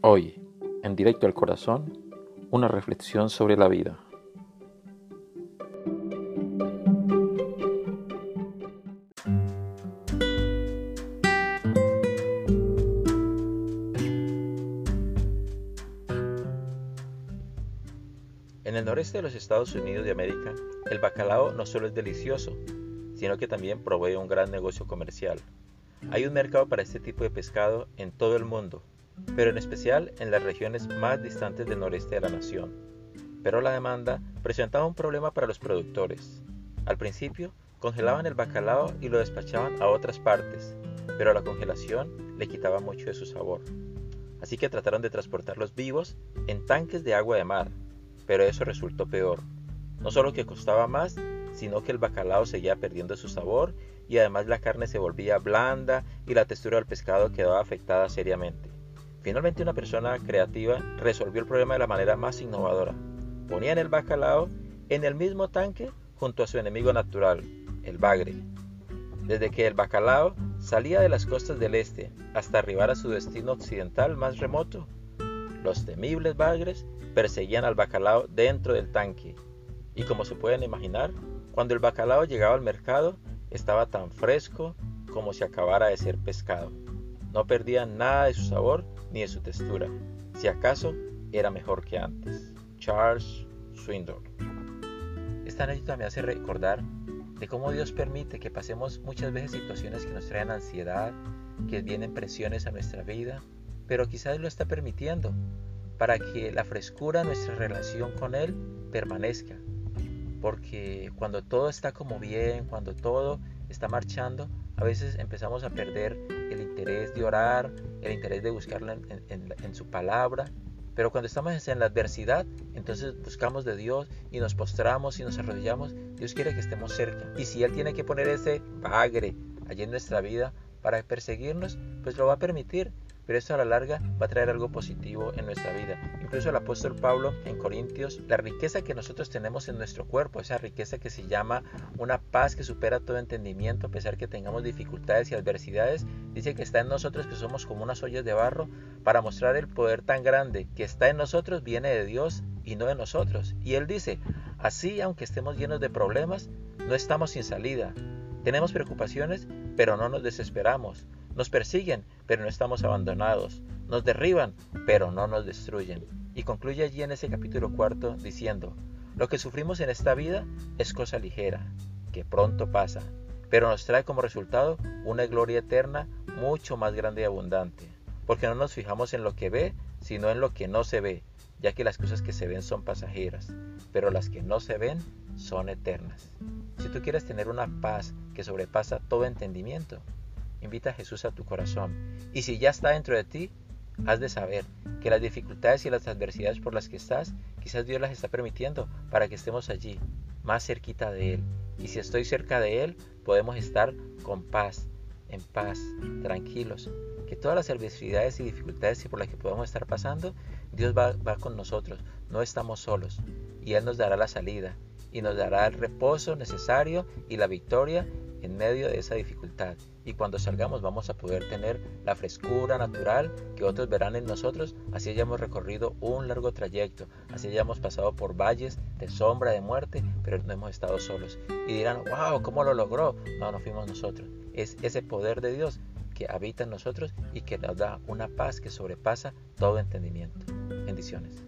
Hoy, en directo al corazón, una reflexión sobre la vida. En el noreste de los Estados Unidos de América, el bacalao no solo es delicioso, sino que también provee un gran negocio comercial. Hay un mercado para este tipo de pescado en todo el mundo, pero en especial en las regiones más distantes del noreste de la nación. Pero la demanda presentaba un problema para los productores. Al principio, congelaban el bacalao y lo despachaban a otras partes, pero la congelación le quitaba mucho de su sabor. Así que trataron de transportarlos vivos en tanques de agua de mar, pero eso resultó peor. No solo que costaba más, sino que el bacalao seguía perdiendo su sabor y además la carne se volvía blanda y la textura del pescado quedaba afectada seriamente. Finalmente una persona creativa resolvió el problema de la manera más innovadora. Ponían el bacalao en el mismo tanque junto a su enemigo natural, el bagre. Desde que el bacalao salía de las costas del este hasta arribar a su destino occidental más remoto, los temibles bagres perseguían al bacalao dentro del tanque. Y como se pueden imaginar, cuando el bacalao llegaba al mercado, estaba tan fresco como si acabara de ser pescado. No perdía nada de su sabor ni de su textura. Si acaso, era mejor que antes. Charles Swindoll. Esta anécdota me hace recordar de cómo Dios permite que pasemos muchas veces situaciones que nos traen ansiedad, que vienen presiones a nuestra vida, pero quizás lo está permitiendo para que la frescura de nuestra relación con Él permanezca, porque cuando todo está como bien, cuando todo está marchando, a veces empezamos a perder el interés de orar, el interés de buscarlo en, su palabra. Pero cuando estamos en la adversidad, entonces buscamos de Dios y nos postramos y nos arrodillamos. Dios quiere que estemos cerca. Y si Él tiene que poner ese bagre allí en nuestra vida para perseguirnos, pues lo va a permitir pero esto a la larga va a traer algo positivo en nuestra vida. Incluso el apóstol Pablo en Corintios, la riqueza que nosotros tenemos en nuestro cuerpo, esa riqueza que se llama una paz que supera todo entendimiento, a pesar que tengamos dificultades y adversidades, dice que está en nosotros que somos como unas ollas de barro para mostrar el poder tan grande que está en nosotros, viene de Dios y no de nosotros. Y él dice, así aunque estemos llenos de problemas, no estamos sin salida. Tenemos preocupaciones, pero no nos desesperamos. Nos persiguen, pero no estamos abandonados. Nos derriban, pero no nos destruyen. Y concluye allí en ese capítulo cuarto diciendo, lo que sufrimos en esta vida es cosa ligera, que pronto pasa, pero nos trae como resultado una gloria eterna mucho más grande y abundante, porque no nos fijamos en lo que ve, sino en lo que no se ve, ya que las cosas que se ven son pasajeras, pero las que no se ven son eternas. Si tú quieres tener una paz que sobrepasa todo entendimiento, invita a Jesús a tu corazón. Y si ya está dentro de ti, has de saber que las dificultades y las adversidades por las que estás, quizás Dios las está permitiendo para que estemos allí, más cerquita de Él. Y si estoy cerca de Él, podemos estar con paz, en paz, tranquilos. Que todas las adversidades y dificultades por las que podamos estar pasando, Dios va, va con nosotros. No estamos solos. Y Él nos dará la salida y nos dará el reposo necesario y la victoria en medio de esa dificultad. Y cuando salgamos vamos a poder tener la frescura natural que otros verán en nosotros, así hayamos recorrido un largo trayecto, así hayamos pasado por valles de sombra, de muerte, pero no hemos estado solos. Y dirán, wow, ¿cómo lo logró? No, no fuimos nosotros. Es ese poder de Dios que habita en nosotros y que nos da una paz que sobrepasa todo entendimiento. Bendiciones.